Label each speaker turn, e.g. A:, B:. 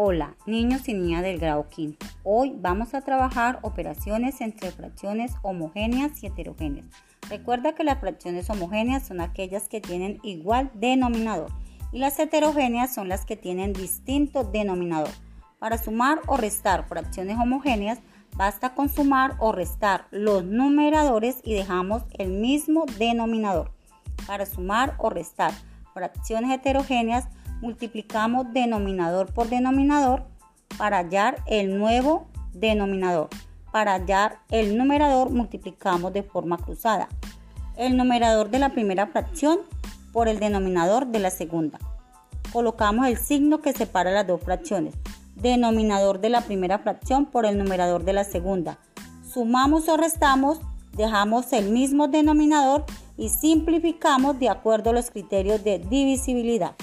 A: Hola, niños y niñas del grado quinto. Hoy vamos a trabajar operaciones entre fracciones homogéneas y heterogéneas. Recuerda que las fracciones homogéneas son aquellas que tienen igual denominador y las heterogéneas son las que tienen distinto denominador. Para sumar o restar fracciones homogéneas, basta con sumar o restar los numeradores y dejamos el mismo denominador. Para sumar o restar fracciones heterogéneas, multiplicamos denominador por denominador para hallar el nuevo denominador. Para hallar el numerador multiplicamos de forma cruzada el numerador de la primera fracción por el denominador de la segunda. Colocamos el signo que separa las dos fracciones. Denominador de la primera fracción por el numerador de la segunda. Sumamos o restamos, dejamos el mismo denominador y simplificamos de acuerdo a los criterios de divisibilidad.